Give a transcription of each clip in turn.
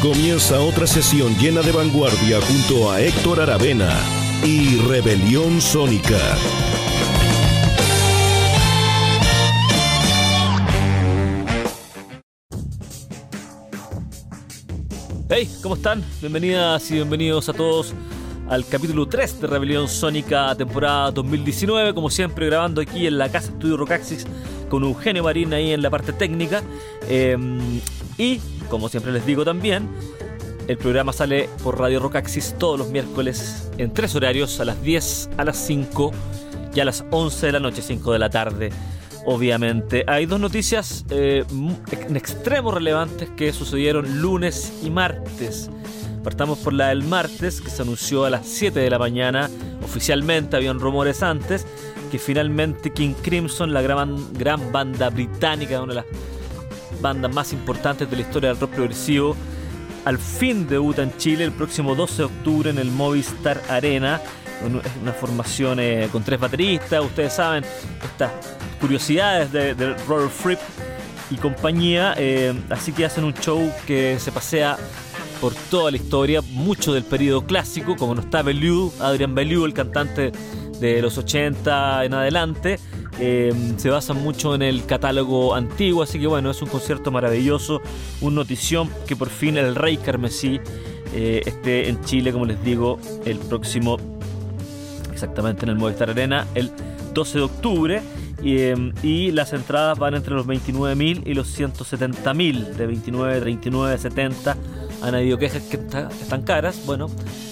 Comienza otra sesión llena de vanguardia junto a Héctor Aravena y Rebelión Sónica. Hey, ¿cómo están? Bienvenidas y bienvenidos a todos al capítulo 3 de Rebelión Sónica, temporada 2019. Como siempre, grabando aquí en la casa Estudio Rocaxis con Eugenio Marín ahí en la parte técnica. Eh, y, como siempre les digo también, el programa sale por Radio Rocaxis todos los miércoles en tres horarios, a las 10, a las 5 y a las 11 de la noche, 5 de la tarde. Obviamente, hay dos noticias eh, en extremo relevantes que sucedieron lunes y martes. Partamos por la del martes, que se anunció a las 7 de la mañana. Oficialmente habían rumores antes que finalmente King Crimson, la gran, banda británica, una de las bandas más importantes de la historia del rock progresivo, al fin debuta en Chile el próximo 12 de octubre en el Movistar Arena. Una formación eh, con tres bateristas, ustedes saben, estas curiosidades de, de Robert Fripp y compañía. eh, así que hacen un show que se pasea por toda la historia, mucho del periodo clásico, como no está Bellew, Adrian Bellew, el cantante de los 80 en adelante. eh, se basa mucho en el catálogo antiguo, así que bueno, es un concierto maravilloso, un notición que por fin el Rey Carmesí eh, esté en Chile, como les digo, el próximo, exactamente en el Movistar Arena, el 12 de octubre. Y, eh, y las entradas van entre los 29.000 y los 170.000, de 29, 39, 70. Han habido quejas que está- están caras, bueno,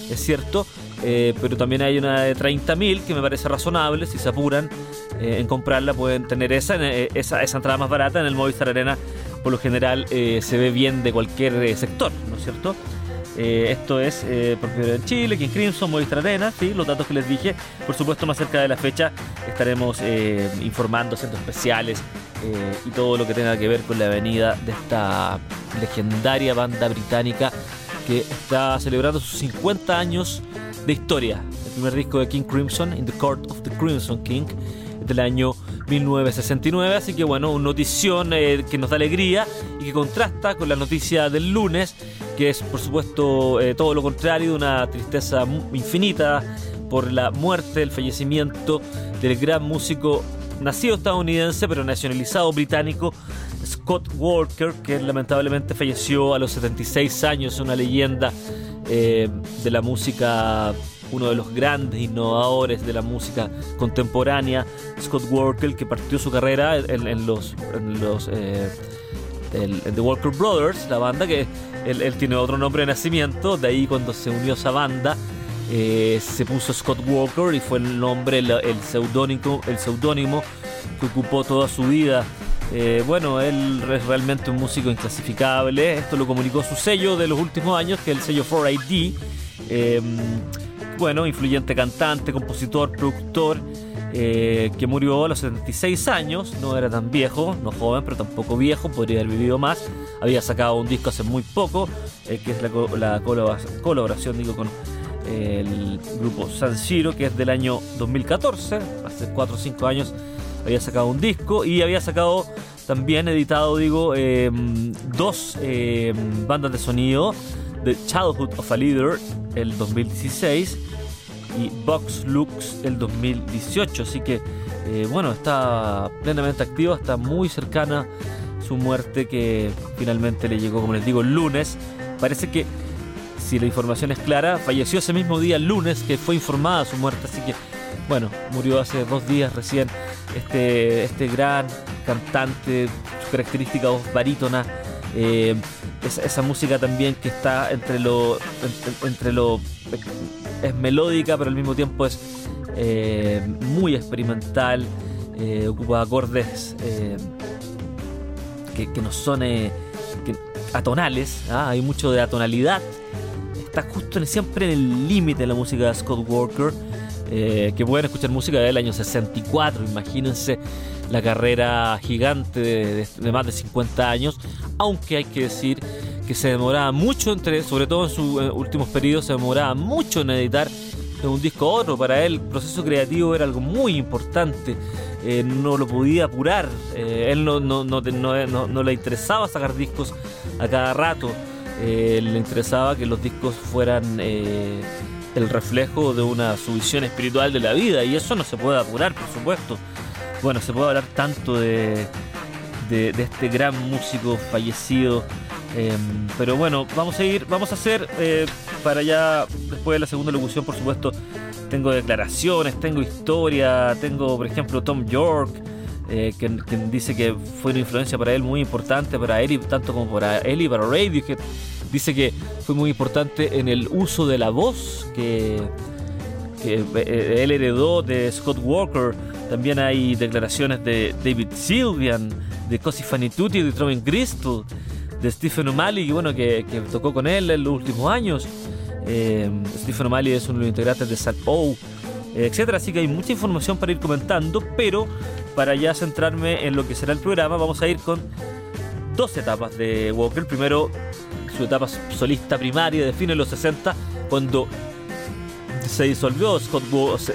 es cierto, eh, pero también hay una de 30.000 que me parece razonable. Si se apuran eh, en comprarla, pueden tener esa, eh, esa, esa entrada más barata en el Movistar Arena. Por lo general eh, se ve bien de cualquier sector, ¿no es cierto? Eh, esto es eh, vez en Chile, King Crimson, Movistar Arena, sí, los datos que les dije. Por supuesto, más cerca de la fecha estaremos eh, informando, haciendo especiales eh, y todo lo que tenga que ver con la venida de esta legendaria banda británica que está celebrando sus 50 años de historia. El primer disco de King Crimson, In the Court of the Crimson King, del año 1969. Así que bueno, una notición eh, que nos da alegría y que contrasta con la noticia del lunes, que es por supuesto eh, todo lo contrario, una tristeza infinita por la muerte, el fallecimiento del gran músico nacido estadounidense pero nacionalizado británico Scott Walker, que lamentablemente falleció a los 76 años, una leyenda eh, de la música, uno de los grandes innovadores de la música contemporánea, Scott Walker, que partió su carrera en, en los, en los eh, el- The Walker Brothers, la banda que él, tiene otro nombre de nacimiento, de ahí cuando se unió a esa banda eh, se puso Scott Walker y fue el nombre, el, el seudónico, el seudónimo que ocupó toda su vida. Eh, bueno, él es realmente un músico inclasificable. Esto lo comunicó su sello de los últimos años, que es el sello 4ID. Eh, bueno, influyente cantante, compositor, productor, eh, que murió a los 76 años. No era tan viejo, no joven, pero tampoco viejo, podría haber vivido más. Había sacado un disco hace muy poco, eh, que es la, co- la colabora- colaboración digo, con el grupo San Siro, que es del año 2014, hace 4 o 5 años había sacado un disco y había sacado también editado, digo, eh, dos eh, bandas de sonido, The Childhood of a Leader, el 2016, y Box Lux, el 2018. Así que, eh, bueno, está plenamente activa, está muy cercana su muerte que finalmente le llegó, como les digo, el lunes. Parece que, si la información es clara, falleció ese mismo día, el lunes, que fue informada su muerte. Así que, bueno, murió hace dos días recién este, este gran cantante, su característica voz barítona, eh, esa, música también que está entre lo, entre, lo es melódica, pero al mismo tiempo es eh, muy experimental, eh, ocupa acordes eh, que, que no son atonales, ¿ah? hay mucho de atonalidad. Está justo siempre en el límite de la música de Scott Walker, que pueden escuchar música del año 64, imagínense la carrera gigante de, más de 50 años, aunque hay que decir que se demoraba mucho entre, sobre todo en sus eh, últimos periodos, se demoraba mucho en editar de un disco a otro. Para él el proceso creativo era algo muy importante. Eh, no lo podía apurar. Eh, él no, no, no, no, le interesaba sacar discos a cada rato. le interesaba que los discos fueran el reflejo de una su visión espiritual de la vida. Y eso no se puede apurar, por supuesto bueno, se puede hablar tanto de, de, este gran músico fallecido. Em, pero bueno, vamos a ir, vamos a hacer eh, para ya después de la segunda locución, por supuesto, tengo declaraciones, tengo historia, tengo, por ejemplo, Tom York, eh, que, dice que fue una influencia para él muy importante, para él y tanto como para él para Radio, que dice que fue muy importante en el uso de la voz que, que eh, él heredó de Scott Walker también hay declaraciones de David Sylvian, de Cosi Fanituti, de Troven Crystal, de Stephen O'Malley, bueno, que, tocó con él en los últimos años. Eh, Stephen O'Malley es uno de los integrantes de Sad O, etc. Así que hay mucha información para ir comentando, pero para ya centrarme en lo que será el programa, vamos a ir con dos etapas de Walker. Primero, su etapa solista primaria de fines de los 60, cuando se disolvió Scott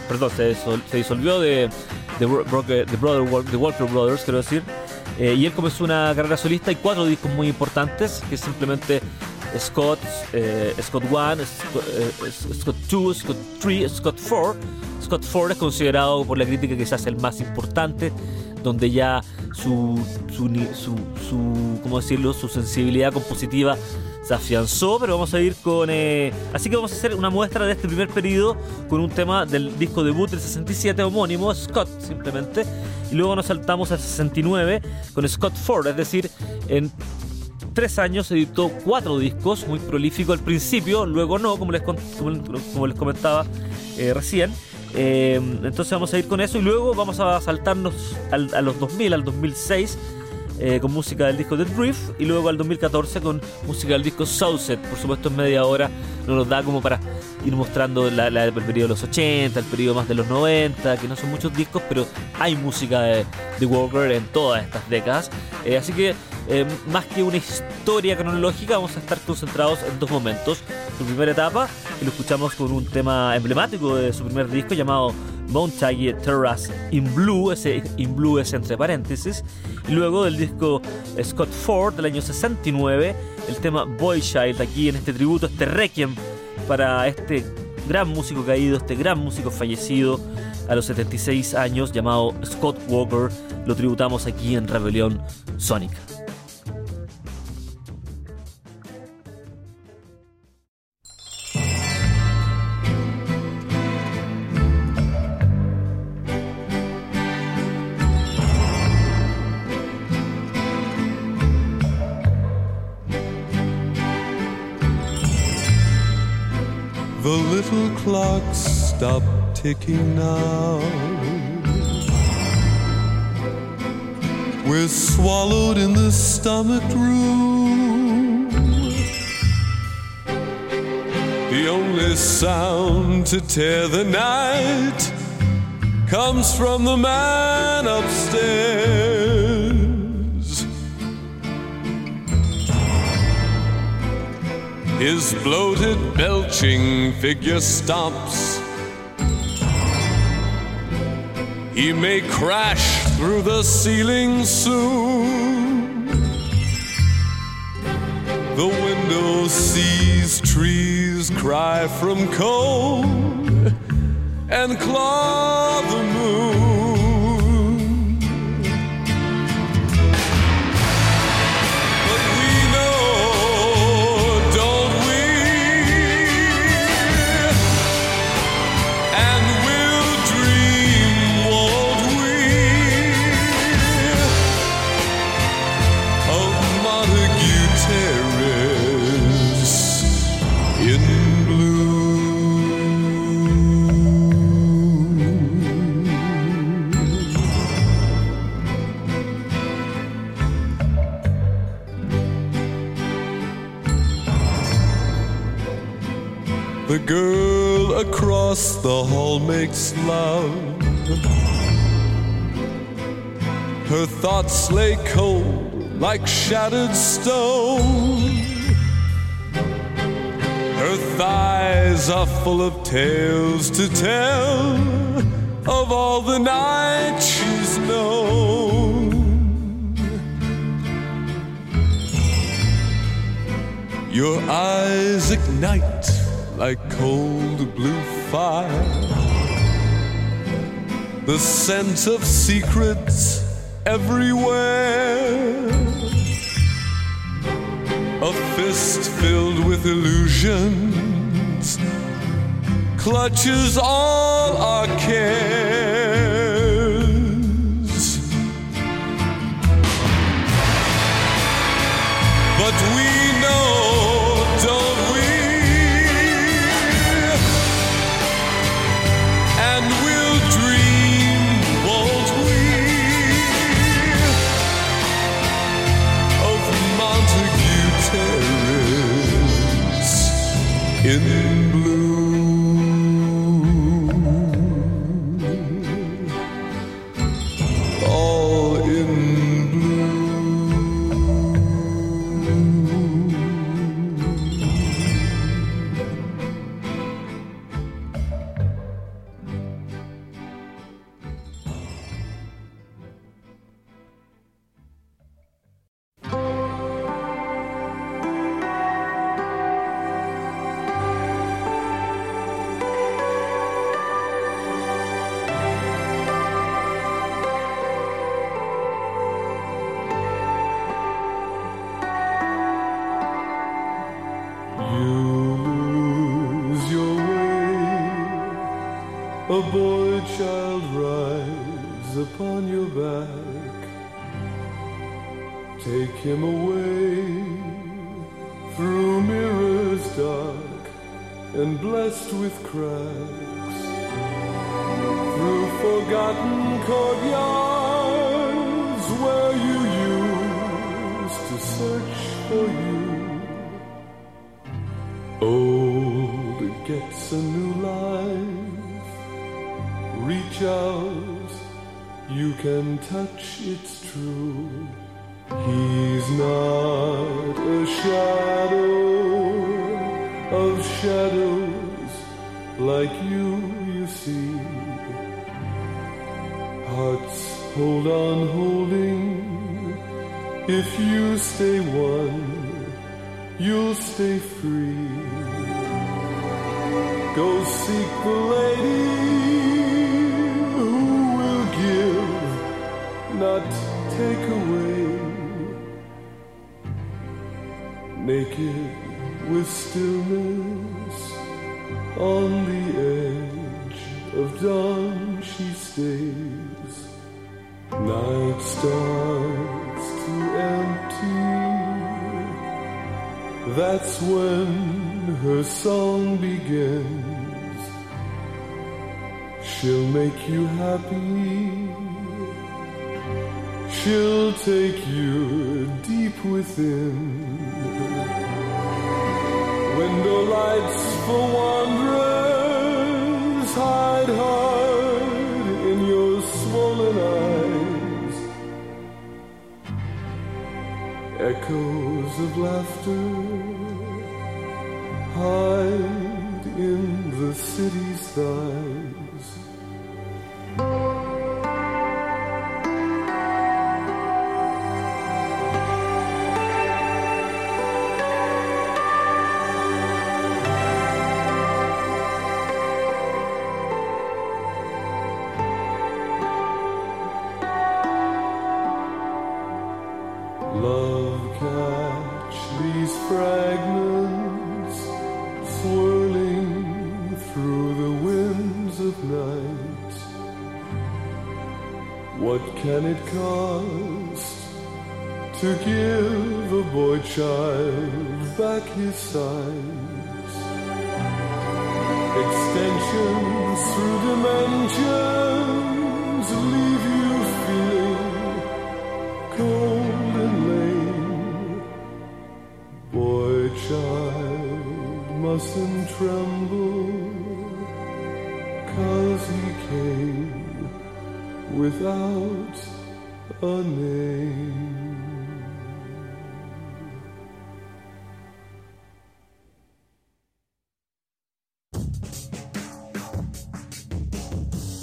perdón, se, disolvió de, de, Brother, The Walker Brothers, quiero decir. Eh, y él comenzó una carrera solista y cuatro discos muy importantes, que simplemente Scott, eh, Scott 1, Scott 2, Scott 3, Scott 4. Scott 4 es considerado por la crítica quizás el más importante, donde ya su, su, su, su ¿cómo decirlo? su sensibilidad compositiva se afianzó, pero vamos a ir con... Eh, así que vamos a hacer una muestra de este primer periodo con un tema del disco debut del 67 homónimo, Scott simplemente, y luego nos saltamos al 69 con Scott Ford, es decir, en tres años editó cuatro discos, muy prolífico al principio, luego no, como les, como, les comentaba eh, recién. Eh, entonces vamos a ir con eso y luego vamos a saltarnos a los 2000, al 2006 eh, con música del disco The Drift y luego al 2014 con música del disco Sunset. Por supuesto en media hora no nos da como para ir mostrando la, el periodo de los 80, el periodo más de los 90, que no son muchos discos, pero hay música de, de Walker en todas estas décadas. Eh, así que eh, más que una historia cronológica, vamos a estar concentrados en dos momentos. Su primera etapa, que lo escuchamos con un tema emblemático de su primer disco llamado Mount Terrace in Blue, ese in Blue es entre paréntesis, y luego del disco Scott Ford del año 69, el tema Boy Child, aquí en este tributo, este requiem para este gran músico caído, este gran músico fallecido a los 76 años llamado Scott Walker, lo tributamos aquí en Rebelión Sónica. Clock stop ticking now. We're swallowed in the stomach room. The only sound to tear the night comes from the man upstairs. His bloated, belching figure stomps. He may crash through the ceiling soon. The window sees trees cry from cold and claw the moon. Girl across the hall makes love. Her thoughts lay cold like shattered stone. Her thighs are full of tales to tell of all the nights she's known. Your eyes ignite like cold blue fire. The scent of secrets everywhere. A fist filled with illusions clutches all our cares. But we know, in A boy child rides upon your back. Take him away through mirrors dark and blessed with cracks. Through forgotten courtyards where you used to search for you. Old gets a new can touch, it's true. He's not a shadow of shadows like you, you see. Hearts hold on holding. If you stay one, you'll stay free. Go seek the lady not take away. Naked with stillness on the edge of dawn she stays. Night starts to empty. That's when her song begins. She'll make you happy. She'll take you deep within. Window lights for wanderers hide hard in your swollen eyes. Echoes of laughter hide in the city's thighs. What can it cost to give a boy child back his sight? Extensions through dimensions leave you feeling cold and lame. Boy child mustn't tremble, without a name.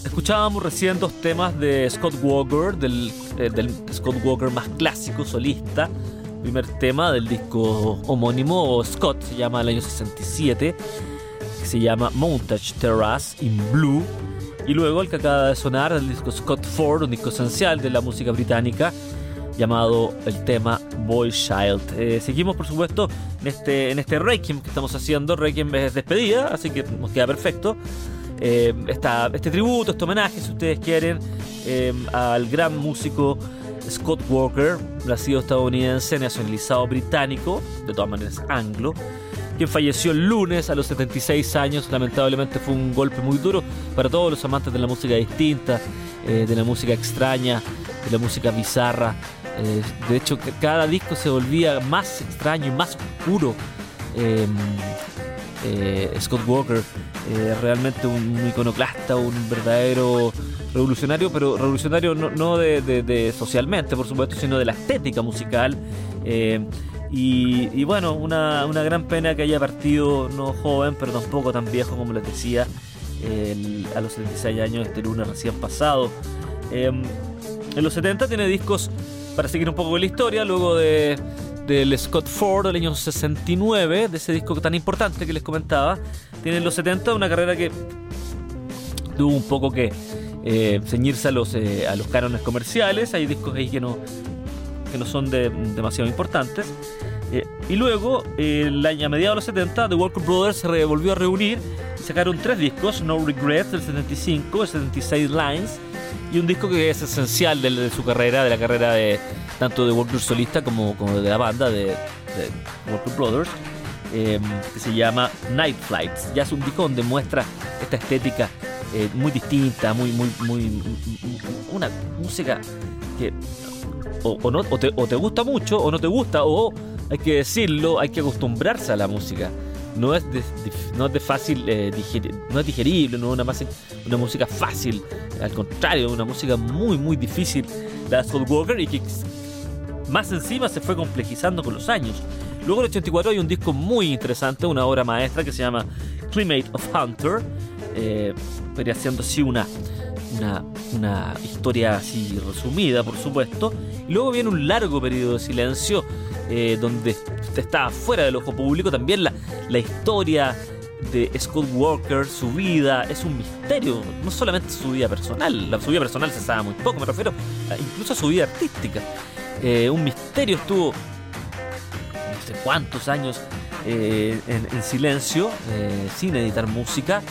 Escuchábamos recién dos temas de Scott Walker, del, eh, del Scott Walker más clásico, solista. Primer tema del disco homónimo, Scott, se llama el año 67, que se llama Montage Terrace in Blue. Y luego el que acaba de sonar, el disco Scott Ford, un disco esencial de la música británica, llamado el tema Boy Child. Eh, seguimos, por supuesto, en este, en este Requiem que estamos haciendo. Requiem es despedida, así que nos queda perfecto. Eh, este tributo, este homenaje, si ustedes quieren, eh, al gran músico Scott Walker, nacido estadounidense, nacionalizado británico, de todas maneras anglo, quien falleció el lunes a los 76 años. Lamentablemente fue un golpe muy duro para todos los amantes de la música distinta, eh, de la música extraña, de la música bizarra. de hecho, cada disco se volvía más extraño y más oscuro. Scott Walker eh, realmente un iconoclasta, un verdadero revolucionario, pero revolucionario no, de, socialmente, por supuesto, sino de la estética musical. Y, bueno, una, gran pena que haya partido no joven, pero tampoco tan viejo como les decía, a los 76 años, este lunes recién pasado. Em, en los 70 tiene discos para seguir un poco con la historia, luego de del Scott Ford del año 69, de ese disco tan importante que les comentaba. Tiene en los 70 una carrera que tuvo un poco que eh, ceñirse a los, eh, a los cánones comerciales. Hay discos ahí que no, que no son demasiado importantes. Eh, y luego, el año, a mediados de los 70, The Walker Brothers se volvió a reunir sacaron tres discos: No Regrets del 75, el 76 Lines, y un disco que es esencial de su carrera, de la carrera de tanto de Walker solista como, como de la banda de, Walker Brothers, em, que se llama Night Flights. Ya es un disco donde muestra esta estética eh, muy distinta, muy, muy, muy. Una música que o, no, o, te, o te gusta mucho o no te gusta, o hay que decirlo, hay que acostumbrarse a la música. No es de, no es de fácil eh, no es digerible, no es una, una música fácil, al contrario, una música muy muy difícil. La Scott Walker y que más encima se fue complejizando con los años. Luego en el 84 hay un disco muy interesante, una obra maestra que se llama Climate of Hunter, eh, haciendo así una, una, una, historia así resumida, por supuesto. Luego viene un largo periodo de silencio eh, donde está fuera del ojo público. También la, la historia de Scott Walker, su vida, es un misterio. No solamente su vida personal, la, su vida personal se sabe muy poco, me refiero incluso a su vida artística. Eh, un misterio estuvo no sé cuántos años eh, en, silencio, eh, sin editar música.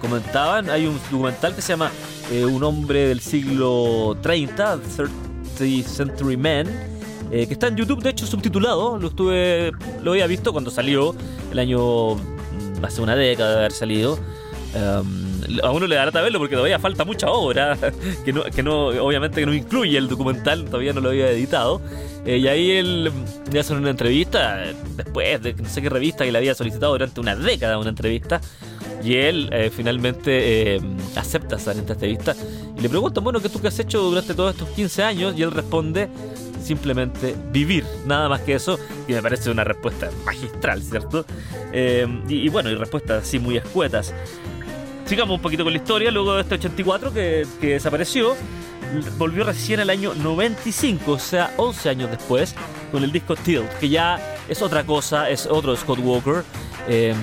comentaban, hay un documental que se llama Un hombre del siglo 30, 30 Century Man, que está en YouTube, de hecho subtitulado, lo estuve, lo había visto cuando salió el año, mm, hace una década de haber salido. Um, a uno le dará verlo porque todavía falta mucha obra, que no, obviamente que no incluye el documental, todavía no lo había editado. Eh, y ahí él le hace una entrevista, después de no sé qué revista que le había solicitado durante una década una entrevista. Y él eh, finalmente eh, acepta esa entrevista y le preguntan, bueno, ¿qué tú qué has hecho durante todos estos 15 años? Y él responde, simplemente vivir, nada más que eso, y me parece una respuesta magistral, ¿cierto? y, y, bueno, y respuestas así muy escuetas. Sigamos un poquito con la historia. Luego de este 84 que, desapareció, volvió recién el año 95, o sea, 11 años después, con el disco Tilt, que ya es otra cosa, es otro Scott Walker. Em,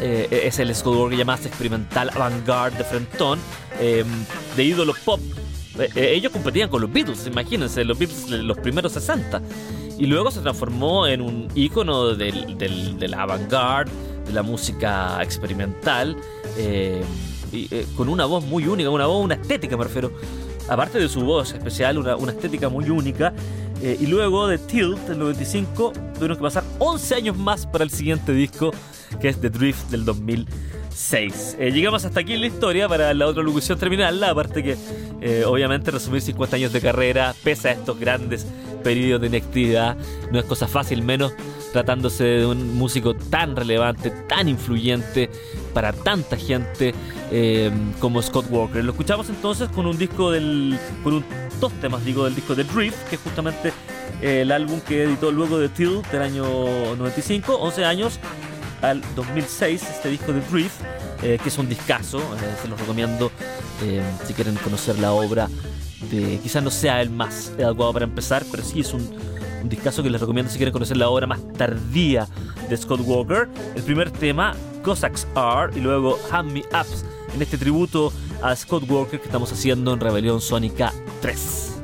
eh, es el Scott Walker más experimental, avant-garde de Frentón, em, de ídolo pop. Eh, eh, ellos competían con los Beatles, imagínense, los Beatles los primeros 60. Y luego se transformó en un ícono del, del, del avant-garde, la música experimental. Eh, y, eh, con una voz muy única, una voz, una estética me refiero. Aparte de su voz especial, una, una estética muy única. Eh, y luego de Tilt, del 95, tuvieron que pasar 11 años más para el siguiente disco, que es The Drift del 2006. llegamos hasta aquí en la historia para la otra locución terminal, aparte que obviamente resumir 50 años de carrera, pese a estos grandes periodos de inactividad, no es cosa fácil, menos tratándose de un músico tan relevante, tan influyente para tanta gente eh, como Scott Walker. Lo escuchamos entonces con un disco del. con un, dos temas, digo, del disco de Drift, que es justamente eh, el álbum que editó luego de Till del año 95, 11 años al 2006, este disco de Drift, eh, que es un discazo, se los recomiendo si quieren conocer la obra de. Quizás no sea el más adecuado para empezar, pero sí es un un discazo que les recomiendo si quieren conocer la obra más tardía de Scott Walker. El primer tema, Cossacks Are, y luego Hand Me Ups, en este tributo a Scott Walker que estamos haciendo en Rebelión Sónica 3.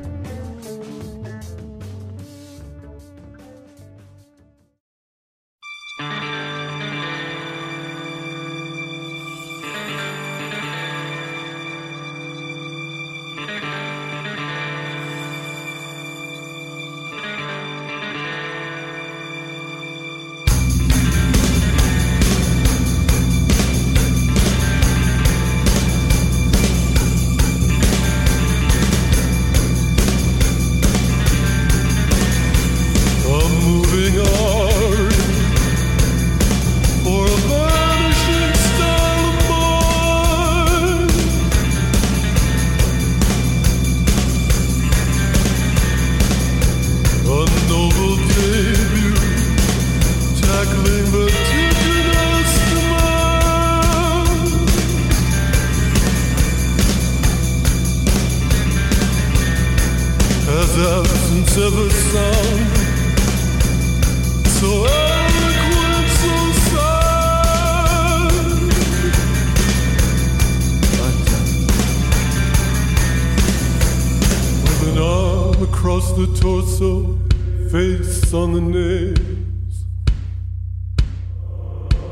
face on the nails,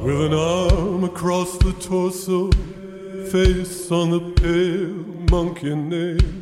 with an arm across the torso, face on the pale monkey nail.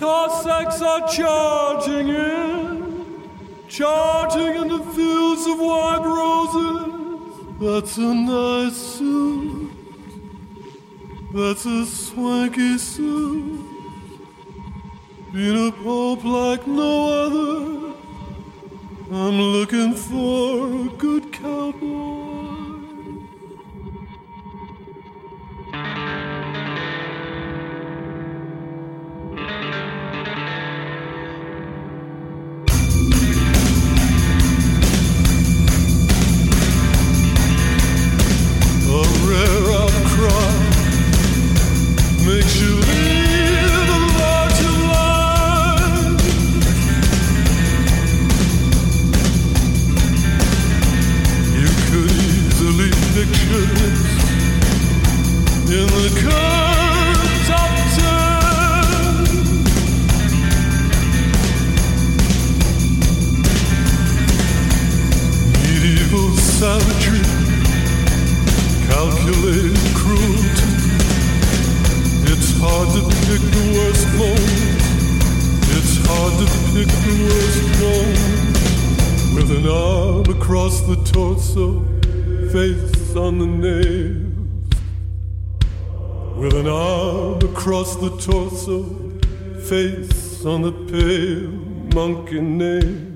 Cossacks are charging in, charging in the fields of white roses. That's a nice suit. That's a swanky suit. Been a pope like no other. I'm looking for a good cowboy. the torso, face on the pale monkey name.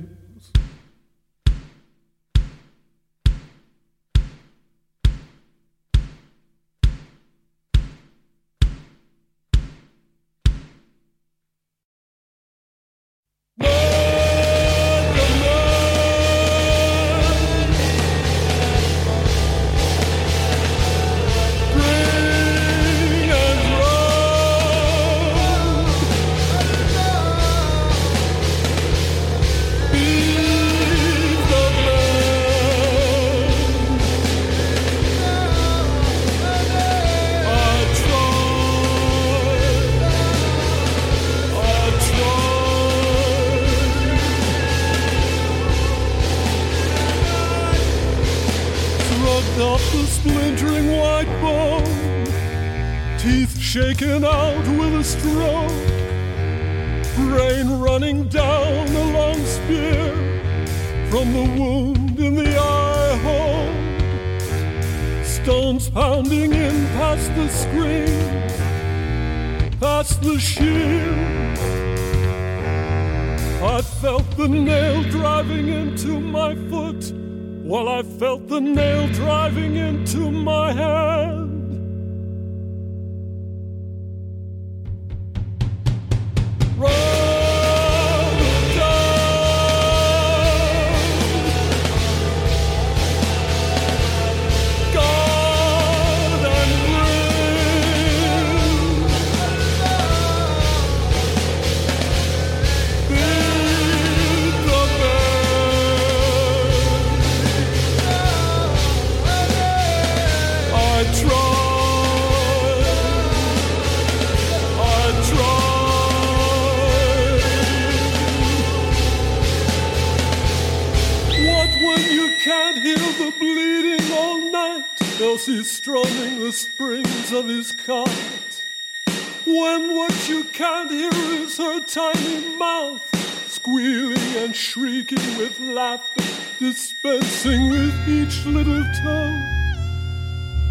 You can't hear is her tiny mouth squealing and shrieking with laughter, dispensing with each little toe,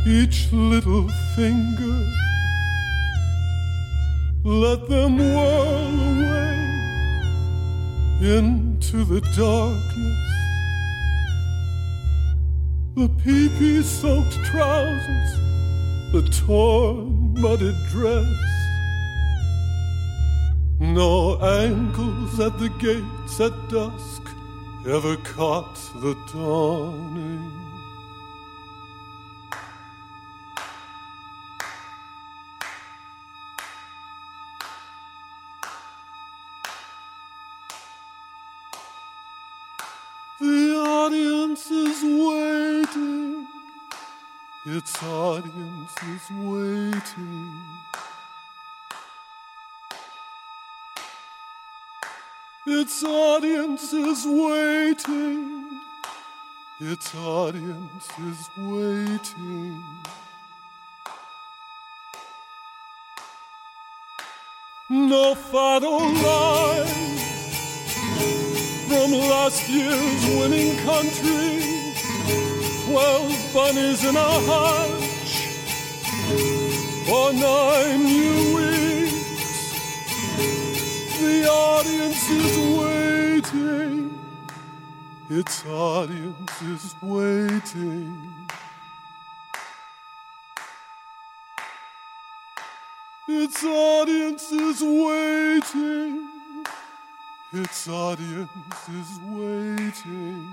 each little finger. Let them whirl away into the darkness. The pee-pee soaked trousers, the torn, muddied dress. No ankles at the gates at dusk ever caught the dawning. The audience is waiting. Its audience is waiting. Its audience is waiting. Its audience is waiting. No final line from last year's winning country. Twelve bunnies in a hutch for nine new weeks. The audience is waiting. Its audience is waiting. Its audience is waiting. Its audience is waiting.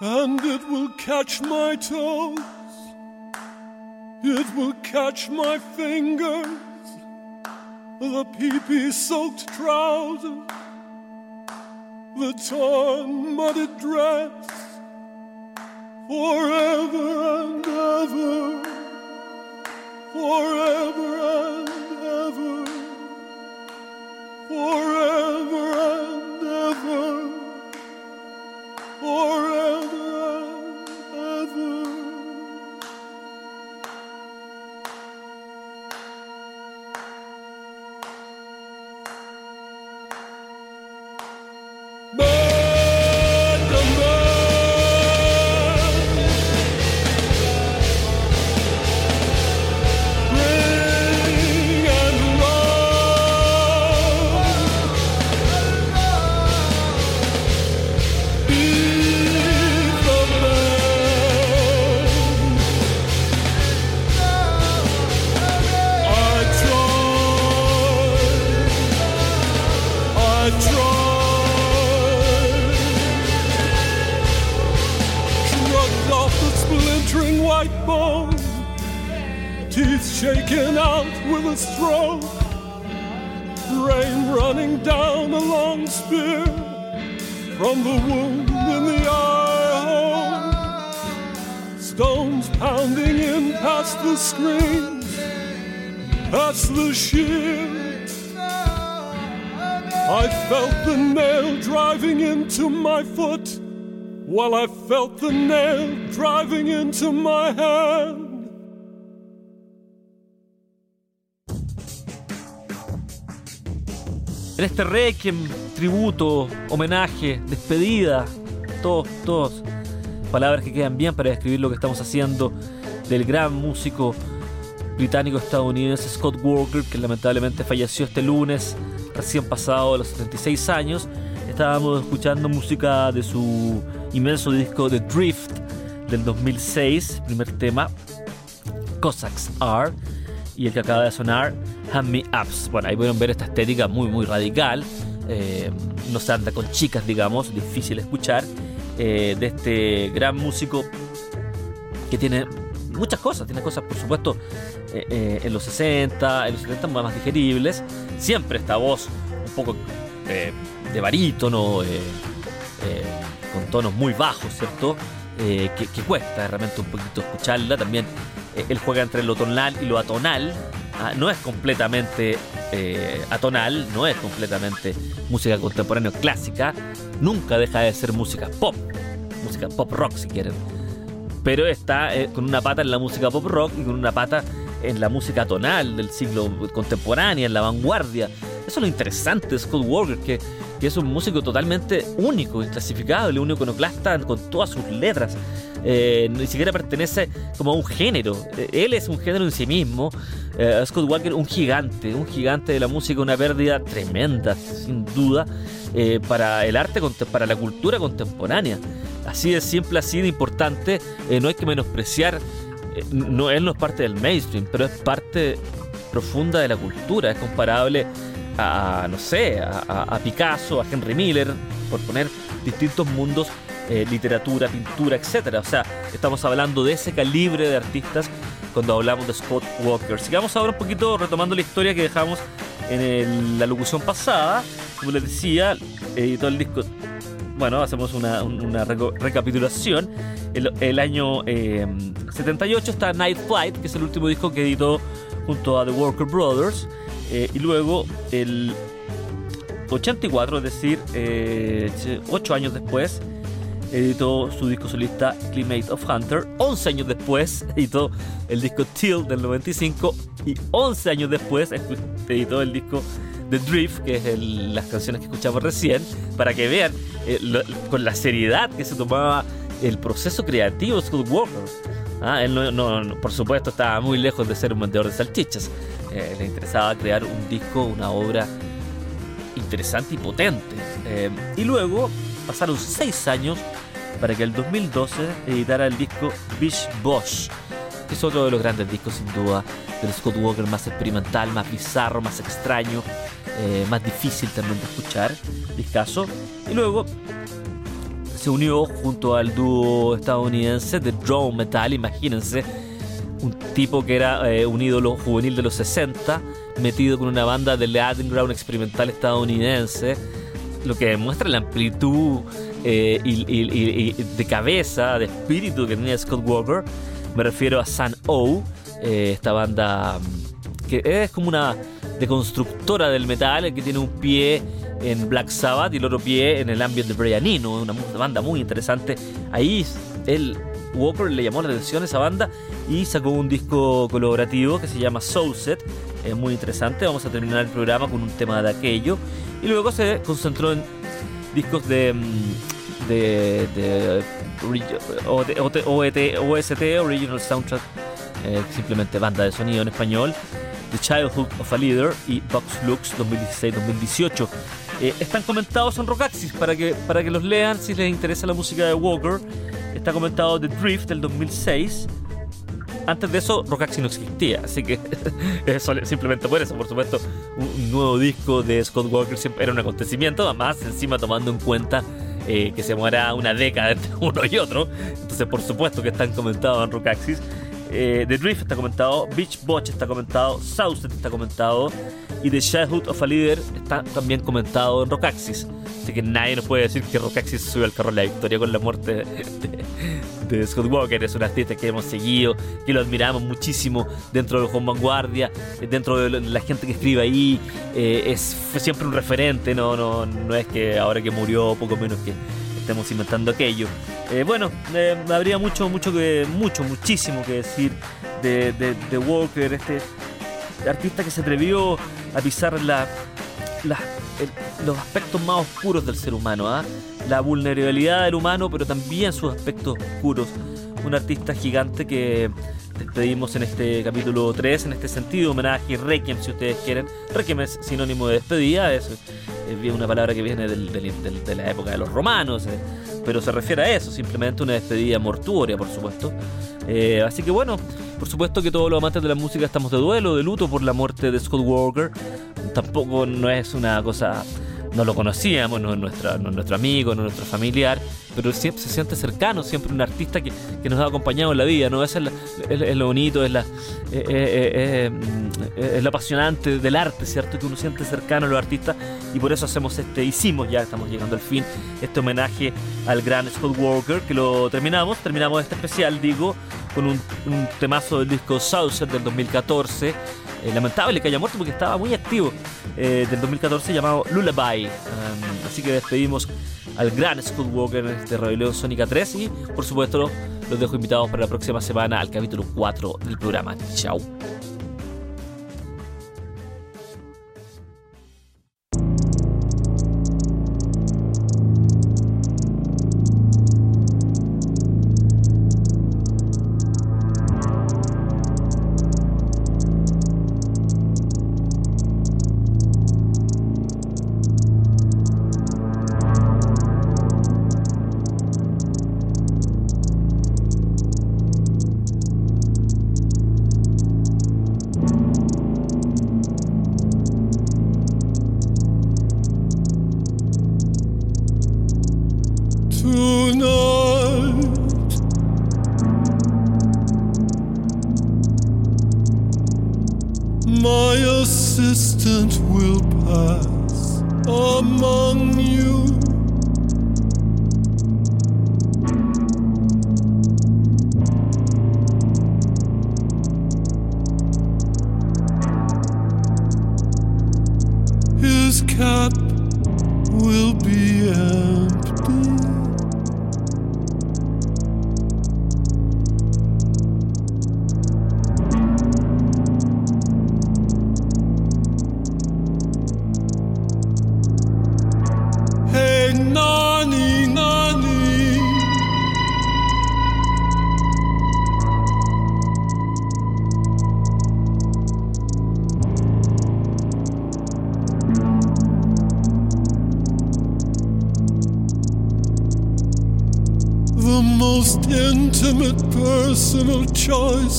And it will catch my toes. It will catch my fingers. The pee-pee soaked trousers. The torn, mudded dress. Forever and ever. Forever and ever. Forever shaken out with a stroke, rain running down a long spear from the wound in the eye hole, stones pounding in past the screen, past the shield. I felt the nail driving into my foot. While I felt the nail driving into my hand. En este requiem, tributo, homenaje, despedida, todos, todos, palabras que quedan bien para describir lo que estamos haciendo del gran músico británico-estadounidense Scott Walker, que lamentablemente falleció este lunes, recién pasado de los 76 años. Estábamos escuchando música de su inmenso disco The Drift del 2006, primer tema, Cossacks Are, y el que acaba de sonar, Hand Me Ups. Bueno, ahí pueden ver esta estética muy, muy radical. Eh, no se anda con chicas, digamos, difícil escuchar, eh, de este gran músico que tiene muchas cosas, tiene cosas, por supuesto, eh, en los 60, en los 70 más digeribles. Siempre esta voz un poco de barítono, con tonos muy bajos, ¿cierto? Que, que, cuesta realmente un poquito escucharla. También él juega entre lo tonal y lo atonal. ¿Ah? no es completamente eh, atonal, no es completamente música contemporánea clásica. Nunca deja de ser música pop, música pop rock si quieren. Pero está eh, con una pata en la música pop rock y con una pata en la música tonal del siglo contemporáneo, en la vanguardia. Eso es lo interesante de Scott Walker, que, que es un músico totalmente único, inclasificable, un iconoclasta con todas sus letras. Eh, ni siquiera pertenece como a un género. Eh, él es un género en sí mismo. Eh, Scott Walker, un gigante, un gigante de la música, una pérdida tremenda, sin duda, para el arte, para la cultura contemporánea. Así de simple, así de importante, no hay que menospreciar. no, él no es parte del mainstream, pero es parte profunda de la cultura. Es comparable a, no sé, a Picasso, a Henry Miller, por poner distintos mundos eh, literatura, pintura, etc. O sea, estamos hablando de ese calibre de artistas cuando hablamos de Scott Walker. Sigamos ahora un poquito retomando la historia que dejamos en la locución pasada. Como les decía, editó el disco. Bueno, hacemos una, recapitulación. El, año 78 eh, está Night Flight, que es el último disco que editó junto a The Walker Brothers. Eh, y luego el 84, es decir, 8 años después, editó su disco solista Climate of Hunter. 11 años después editó el disco Till del 95 y 11 años después editó el disco The Drift, que es las canciones que escuchamos recién, para que vean eh, con la seriedad que se tomaba el proceso creativo de Scott Walker. Ah, él no, por supuesto estaba muy lejos de ser un vendedor de salchichas. Eh, le interesaba crear un disco, una obra interesante y potente. Eh, y luego pasaron 6 años para que el 2012 editara el disco Bish Bosch, que es otro de los grandes discos sin duda del Scott Walker más experimental, más bizarro, más extraño, eh, más difícil también de escuchar, discaso. Y luego se unió junto al dúo estadounidense de Drone Metal, imagínense, un tipo que era eh, un ídolo juvenil de los 60, metido con una banda de underground experimental estadounidense, lo que demuestra la amplitud eh, y, de cabeza, de espíritu que tenía Scott Walker. Me refiero a Sun O, eh, esta banda mm, que es como una deconstructora del metal, que tiene un pie en Black Sabbath y el otro pie en el ambiente de Brian Eno, una, banda muy interesante. Ahí él, Walker le llamó la atención a esa banda y sacó un disco colaborativo que se llama Soulset, es muy interesante. Vamos a terminar el programa con un tema de aquello y luego se concentró en discos de, mm, de, de, OST, Original Soundtrack, eh, simplemente banda de sonido en español, The Childhood of a Leader y Box Lux 2016-2018. Eh, están comentados en Rockaxis para que, para que los lean si les interesa la música de Walker. Está comentado The Drift del 2006. Antes de eso, Rockaxis no existía, así que simplemente por eso, por supuesto, un nuevo disco de Scott Walker siempre era un acontecimiento, además, encima tomando en cuenta eh, que se muera una década entre uno y otro. Entonces, por supuesto que están comentados en Rockaxis. Eh, The Drift está comentado, Beach Botch está comentado, Southset está comentado y The Childhood of a Leader está también comentado en Rockaxis. Así que nadie nos puede decir que Rockaxis subió al carro de la victoria con la muerte de, de Scott Walker. Es un artista que hemos seguido, que lo admiramos muchísimo dentro de Juan Vanguardia, dentro de la gente que escribe ahí. Eh, es, fue siempre un referente, no, no, no es que ahora que murió, poco menos que estemos inventando aquello. Eh, bueno, eh, habría mucho, mucho, que, mucho, muchísimo que decir de, de, Walker, este artista que se atrevió a pisar la, los aspectos más oscuros del ser humano, ¿ah? la vulnerabilidad del humano, pero también sus aspectos oscuros. Un artista gigante que despedimos en este capítulo 3, en este sentido, homenaje, requiem si ustedes quieren. Requiem es sinónimo de despedida, es, una palabra que viene de la época de los romanos, eh, pero se refiere a eso, simplemente una despedida mortuoria, por supuesto. Eh, así que bueno, por supuesto que todos los amantes de la música estamos de duelo, de luto por la muerte de Scott Walker. Tampoco no es una cosa no lo conocíamos, no es, nuestra, no nuestro amigo, no es nuestro familiar, pero siempre se siente cercano, siempre un artista que, nos ha acompañado en la vida, ¿no? Es, lo bonito, es, la, eh, eh, eh, es lo apasionante del arte, ¿cierto? Que uno siente cercano a los artistas y por eso hacemos este, hicimos, ya estamos llegando al fin, este homenaje al gran Scott Walker, que lo terminamos, terminamos este especial, digo, con un, un temazo del disco Saucer del 2014 eh, lamentable que haya muerto porque estaba muy activo, del 2014 llamado Lullaby. Um, así que despedimos al gran Scott Walker de este Rebelión Sónica 3 y por supuesto los dejo invitados para la próxima semana al capítulo 4 del programa. Chao.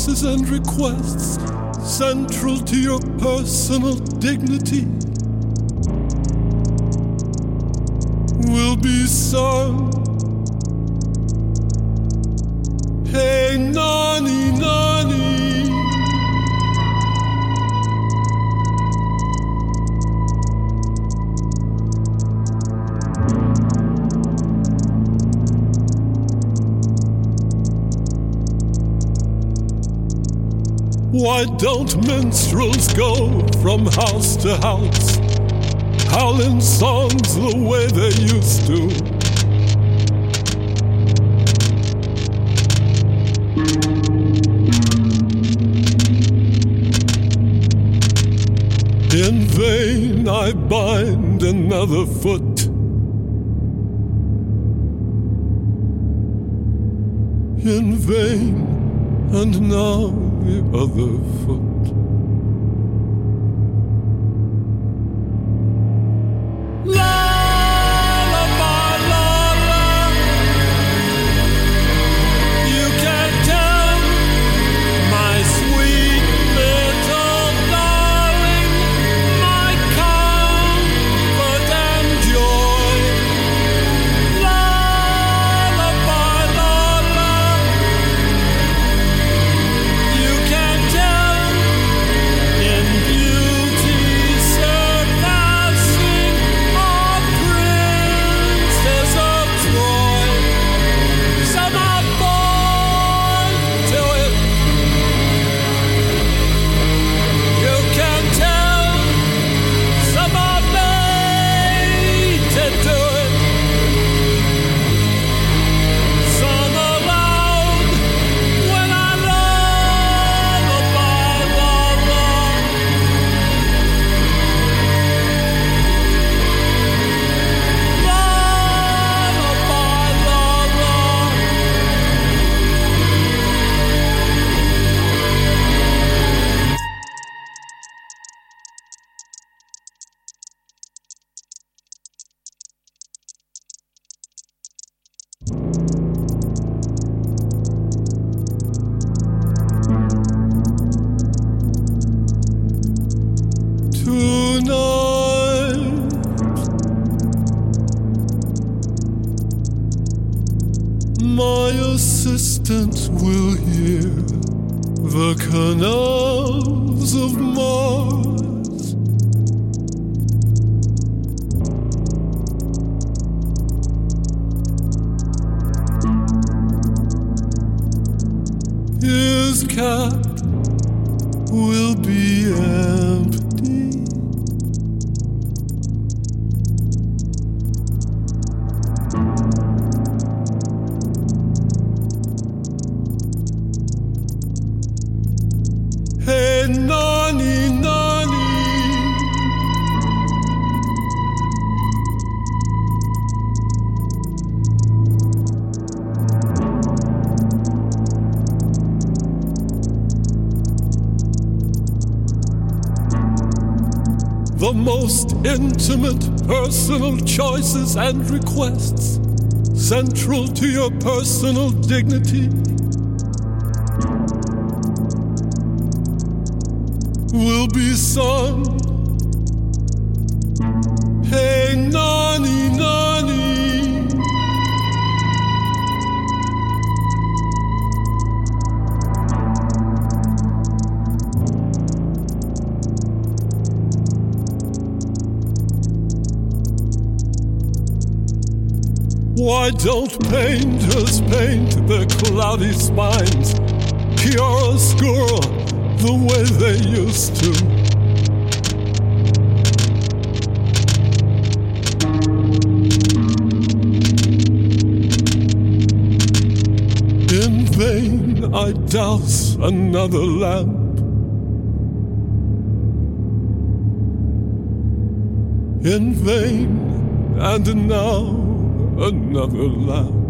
And requests central to your personal dignity will be sung. Why don't minstrels go from house to house, howling songs the way they used to? In vain I bind another foot. In vain, and now the other foot. Most intimate personal choices and requests, central to your personal dignity, will be sung. Hey, nani, nani. Why don't painters paint their cloudy spines chiaroscuro the way they used to? In vain I douse another lamp. In vain, and now another laugh.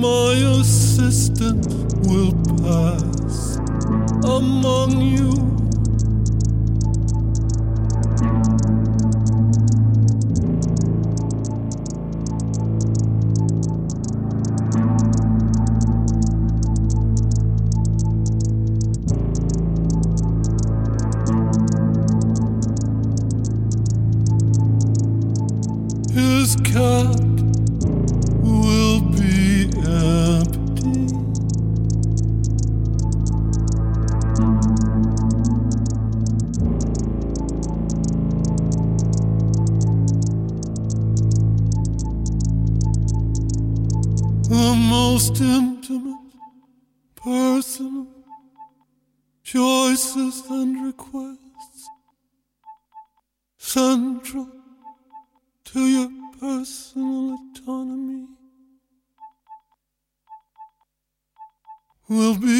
My assistant will pass among you.